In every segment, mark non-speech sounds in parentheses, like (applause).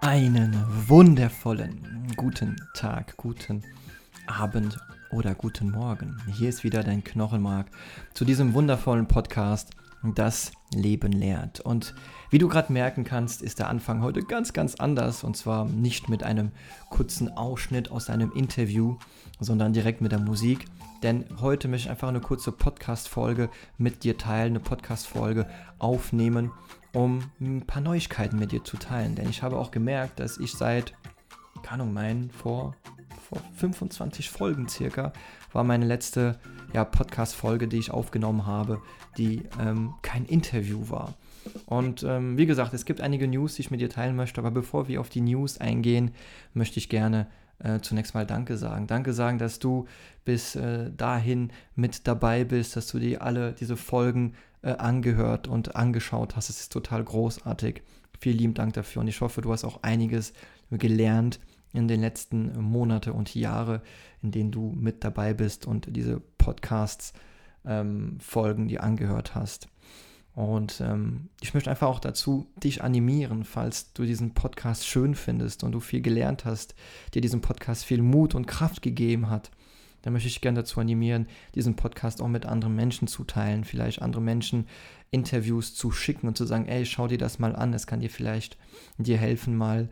Einen wundervollen guten Tag, guten Abend oder guten Morgen. Hier ist wieder dein Knochenmark zu diesem wundervollen Podcast, das Leben lehrt. Und wie du gerade merken kannst, ist der Anfang heute ganz, ganz anders. Und zwar nicht mit einem kurzen Ausschnitt aus einem Interview, sondern direkt mit der Musik. Denn heute möchte ich einfach eine kurze Podcast-Folge mit dir teilen, eine Podcast-Folge aufnehmen um ein paar Neuigkeiten mit dir zu teilen. Denn ich habe auch gemerkt, dass ich seit, keine Ahnung, mein, vor, vor 25 Folgen circa, war meine letzte ja, Podcast-Folge, die ich aufgenommen habe, die ähm, kein Interview war. Und ähm, wie gesagt, es gibt einige News, die ich mit dir teilen möchte, aber bevor wir auf die News eingehen, möchte ich gerne äh, zunächst mal Danke sagen. Danke sagen, dass du bis äh, dahin mit dabei bist, dass du dir alle diese Folgen äh, angehört und angeschaut hast. Es ist total großartig. Vielen lieben Dank dafür und ich hoffe, du hast auch einiges gelernt in den letzten Monate und Jahre, in denen du mit dabei bist und diese Podcasts ähm, Folgen dir angehört hast. Und ähm, ich möchte einfach auch dazu dich animieren, falls du diesen Podcast schön findest und du viel gelernt hast, dir diesen Podcast viel Mut und Kraft gegeben hat, dann möchte ich gerne dazu animieren, diesen Podcast auch mit anderen Menschen zu teilen, vielleicht andere Menschen Interviews zu schicken und zu sagen, ey, schau dir das mal an, es kann dir vielleicht dir helfen, mal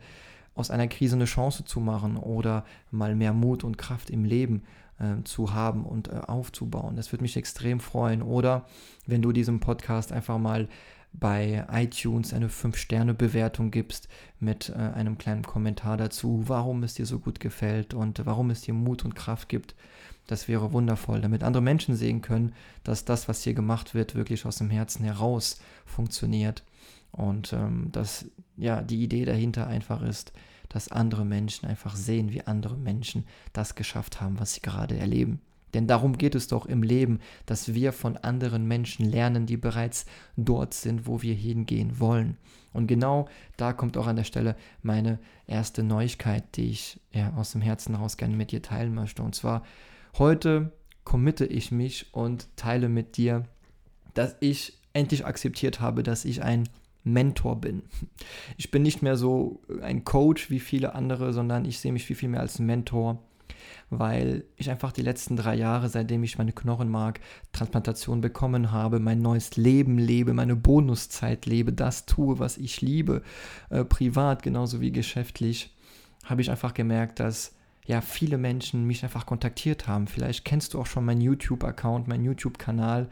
aus einer Krise eine Chance zu machen oder mal mehr Mut und Kraft im Leben äh, zu haben und äh, aufzubauen. Das würde mich extrem freuen. Oder wenn du diesem Podcast einfach mal bei iTunes eine 5-Sterne-Bewertung gibst mit äh, einem kleinen Kommentar dazu, warum es dir so gut gefällt und warum es dir Mut und Kraft gibt. Das wäre wundervoll, damit andere Menschen sehen können, dass das, was hier gemacht wird, wirklich aus dem Herzen heraus funktioniert. Und ähm, dass ja die Idee dahinter einfach ist, dass andere Menschen einfach sehen, wie andere Menschen das geschafft haben, was sie gerade erleben. Denn darum geht es doch im Leben, dass wir von anderen Menschen lernen, die bereits dort sind, wo wir hingehen wollen. Und genau da kommt auch an der Stelle meine erste Neuigkeit, die ich ja, aus dem Herzen heraus gerne mit dir teilen möchte. Und zwar heute committe ich mich und teile mit dir, dass ich endlich akzeptiert habe, dass ich ein Mentor bin. Ich bin nicht mehr so ein Coach wie viele andere, sondern ich sehe mich viel, viel mehr als Mentor, weil ich einfach die letzten drei Jahre, seitdem ich meine Knochenmark-Transplantation bekommen habe, mein neues Leben lebe, meine Bonuszeit lebe, das tue, was ich liebe, äh, privat genauso wie geschäftlich, habe ich einfach gemerkt, dass ja viele Menschen mich einfach kontaktiert haben. Vielleicht kennst du auch schon meinen YouTube-Account, meinen YouTube-Kanal,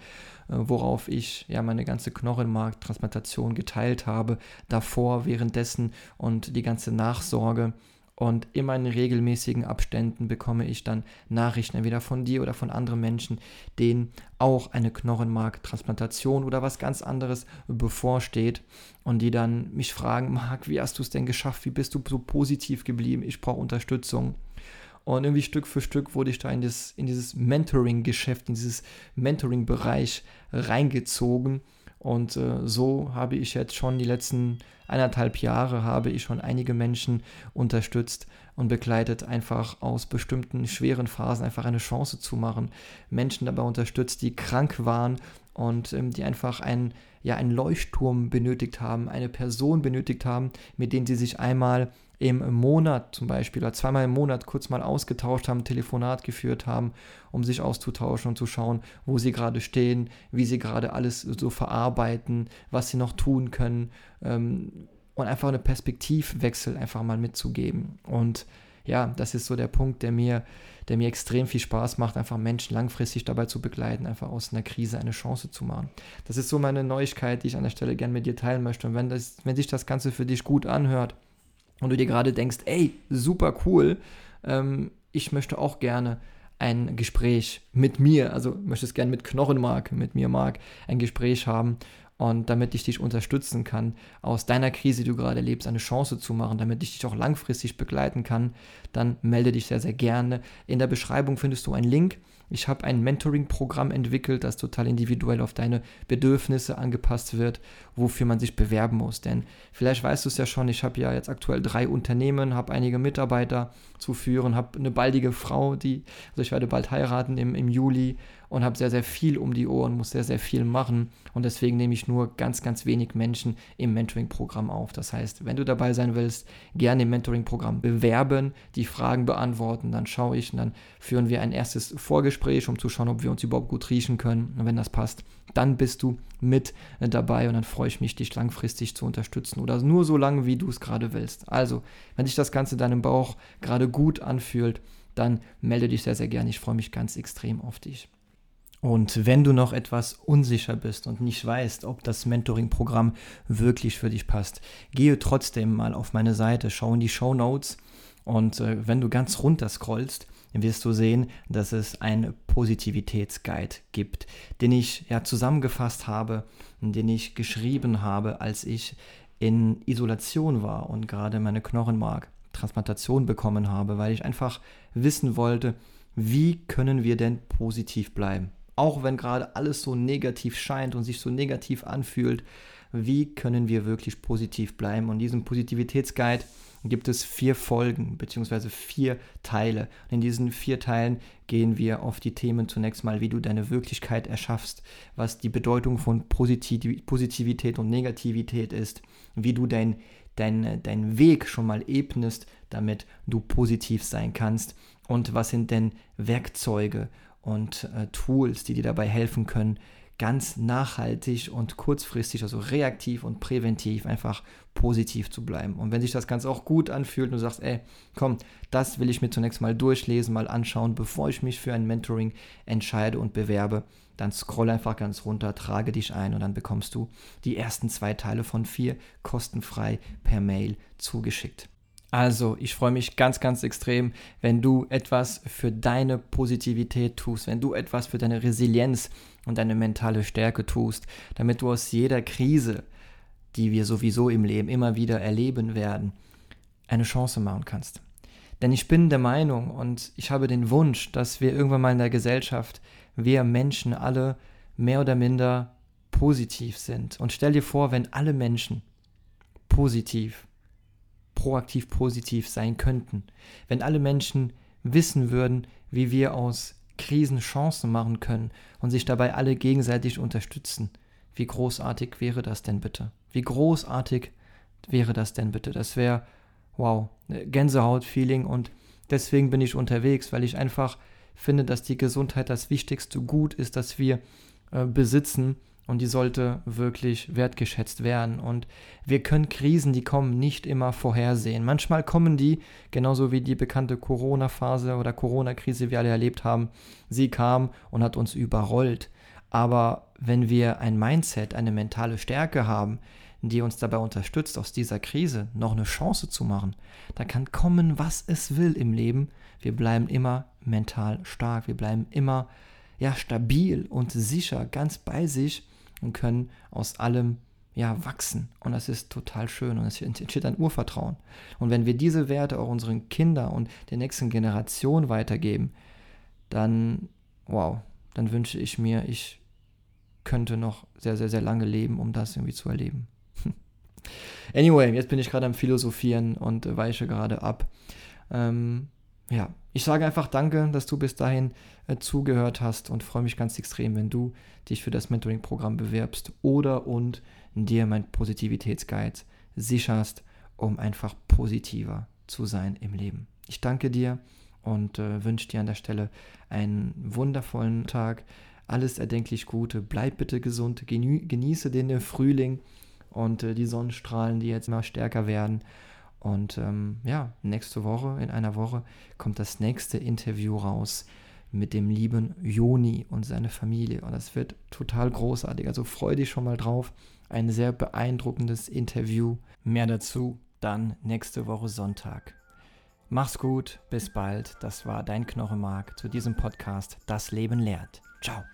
äh, worauf ich ja meine ganze Knochenmarktransplantation geteilt habe, davor, währenddessen und die ganze Nachsorge. Und immer in regelmäßigen Abständen bekomme ich dann Nachrichten entweder von dir oder von anderen Menschen, denen auch eine Knochenmarktransplantation oder was ganz anderes bevorsteht und die dann mich fragen, Marc, wie hast du es denn geschafft? Wie bist du so positiv geblieben? Ich brauche Unterstützung. Und irgendwie Stück für Stück wurde ich da in, das, in dieses Mentoring-Geschäft, in dieses Mentoring-Bereich reingezogen. Und äh, so habe ich jetzt schon die letzten eineinhalb Jahre habe ich schon einige Menschen unterstützt und begleitet, einfach aus bestimmten schweren Phasen einfach eine Chance zu machen. Menschen dabei unterstützt, die krank waren und ähm, die einfach einen, ja, einen Leuchtturm benötigt haben, eine Person benötigt haben, mit denen sie sich einmal im Monat zum Beispiel oder zweimal im Monat kurz mal ausgetauscht haben, Telefonat geführt haben, um sich auszutauschen und zu schauen, wo sie gerade stehen, wie sie gerade alles so verarbeiten, was sie noch tun können ähm, und einfach eine Perspektivwechsel einfach mal mitzugeben. Und ja, das ist so der Punkt, der mir, der mir extrem viel Spaß macht, einfach Menschen langfristig dabei zu begleiten, einfach aus einer Krise eine Chance zu machen. Das ist so meine Neuigkeit, die ich an der Stelle gerne mit dir teilen möchte. Und wenn, das, wenn sich das Ganze für dich gut anhört, und du dir gerade denkst, ey, super cool, ähm, ich möchte auch gerne ein Gespräch mit mir, also möchtest gerne mit Knochenmark, mit mir, Mark, ein Gespräch haben und damit ich dich unterstützen kann, aus deiner Krise, die du gerade erlebst, eine Chance zu machen, damit ich dich auch langfristig begleiten kann, dann melde dich sehr, sehr gerne. In der Beschreibung findest du einen Link Ich habe ein Mentoring-Programm entwickelt, das total individuell auf deine Bedürfnisse angepasst wird, wofür man sich bewerben muss. Denn vielleicht weißt du es ja schon, ich habe ja jetzt aktuell drei Unternehmen, habe einige Mitarbeiter zu führen, habe eine baldige Frau, die, also ich werde bald heiraten im, im Juli und habe sehr, sehr viel um die Ohren, muss sehr, sehr viel machen und deswegen nehme ich nur ganz, ganz wenig Menschen im Mentoring-Programm auf. Das heißt, wenn du dabei sein willst, gerne im Mentoring-Programm bewerben, die Fragen beantworten, dann schaue ich und dann führen wir ein erstes Vorgespräch, um zu schauen, ob wir uns überhaupt gut riechen können. Und wenn das passt, dann bist du mit dabei und dann freue ich mich, dich langfristig zu unterstützen oder nur so lange, wie du es gerade willst. Also, wenn sich das Ganze deinem Bauch gerade gut anfühlt, dann melde dich sehr, sehr gerne. Ich freue mich ganz extrem auf dich. Und wenn du noch etwas unsicher bist und nicht weißt, ob das Mentoring-Programm wirklich für dich passt, gehe trotzdem mal auf meine Seite, schau in die Show Notes und äh, wenn du ganz runter scrollst, wirst du sehen, dass es einen Positivitätsguide gibt, den ich ja zusammengefasst habe, den ich geschrieben habe, als ich in Isolation war und gerade meine Knochenmark-Transplantation bekommen habe, weil ich einfach wissen wollte, wie können wir denn positiv bleiben? Auch wenn gerade alles so negativ scheint und sich so negativ anfühlt, wie können wir wirklich positiv bleiben? Und diesem Positivitätsguide gibt es vier Folgen bzw. vier Teile. Und in diesen vier Teilen gehen wir auf die Themen zunächst mal, wie du deine Wirklichkeit erschaffst, was die Bedeutung von Positivität und Negativität ist, wie du dein, dein, dein Weg schon mal ebnest, damit du positiv sein kannst und was sind denn Werkzeuge und äh, Tools, die dir dabei helfen können, ganz nachhaltig und kurzfristig, also reaktiv und präventiv einfach positiv zu bleiben. Und wenn sich das Ganze auch gut anfühlt und du sagst, ey, komm, das will ich mir zunächst mal durchlesen, mal anschauen, bevor ich mich für ein Mentoring entscheide und bewerbe, dann scroll einfach ganz runter, trage dich ein und dann bekommst du die ersten zwei Teile von vier kostenfrei per Mail zugeschickt. Also, ich freue mich ganz, ganz extrem, wenn du etwas für deine Positivität tust, wenn du etwas für deine Resilienz und deine mentale Stärke tust, damit du aus jeder Krise, die wir sowieso im Leben immer wieder erleben werden, eine Chance machen kannst. Denn ich bin der Meinung und ich habe den Wunsch, dass wir irgendwann mal in der Gesellschaft, wir Menschen alle mehr oder minder positiv sind. Und stell dir vor, wenn alle Menschen positiv proaktiv positiv sein könnten. Wenn alle Menschen wissen würden, wie wir aus Krisen Chancen machen können und sich dabei alle gegenseitig unterstützen. Wie großartig wäre das denn bitte? Wie großartig wäre das denn bitte? Das wäre, wow, Gänsehaut-Feeling und deswegen bin ich unterwegs, weil ich einfach finde, dass die Gesundheit das wichtigste Gut ist, das wir äh, besitzen und die sollte wirklich wertgeschätzt werden. Und wir können Krisen, die kommen, nicht immer vorhersehen. Manchmal kommen die, genauso wie die bekannte Corona-Phase oder Corona-Krise, wir alle erlebt haben. Sie kam und hat uns überrollt. Aber wenn wir ein Mindset, eine mentale Stärke haben, die uns dabei unterstützt, aus dieser Krise noch eine Chance zu machen, da kann kommen, was es will im Leben. Wir bleiben immer mental stark, wir bleiben immer ja, stabil und sicher, ganz bei sich und können aus allem ja, wachsen. Und das ist total schön und es entsteht ein Urvertrauen. Und wenn wir diese Werte auch unseren Kindern und der nächsten Generation weitergeben, dann, wow, dann wünsche ich mir, ich könnte noch sehr, sehr, sehr lange leben, um das irgendwie zu erleben. (laughs) anyway, jetzt bin ich gerade am Philosophieren und weiche gerade ab. Ähm, ja, ich sage einfach danke, dass du bis dahin äh, zugehört hast und freue mich ganz extrem, wenn du dich für das Mentoring-Programm bewirbst oder und dir mein Positivitätsguide sicherst, um einfach positiver zu sein im Leben. Ich danke dir und äh, wünsche dir an der Stelle einen wundervollen Tag. Alles erdenklich Gute. Bleib bitte gesund. Genieße den äh, Frühling und äh, die Sonnenstrahlen, die jetzt immer stärker werden. Und ähm, ja, nächste Woche, in einer Woche, kommt das nächste Interview raus mit dem lieben Joni und seine Familie. Und das wird total großartig. Also freu dich schon mal drauf. Ein sehr beeindruckendes Interview. Mehr dazu dann nächste Woche Sonntag. Mach's gut, bis bald. Das war dein Knochenmark zu diesem Podcast Das Leben lehrt. Ciao.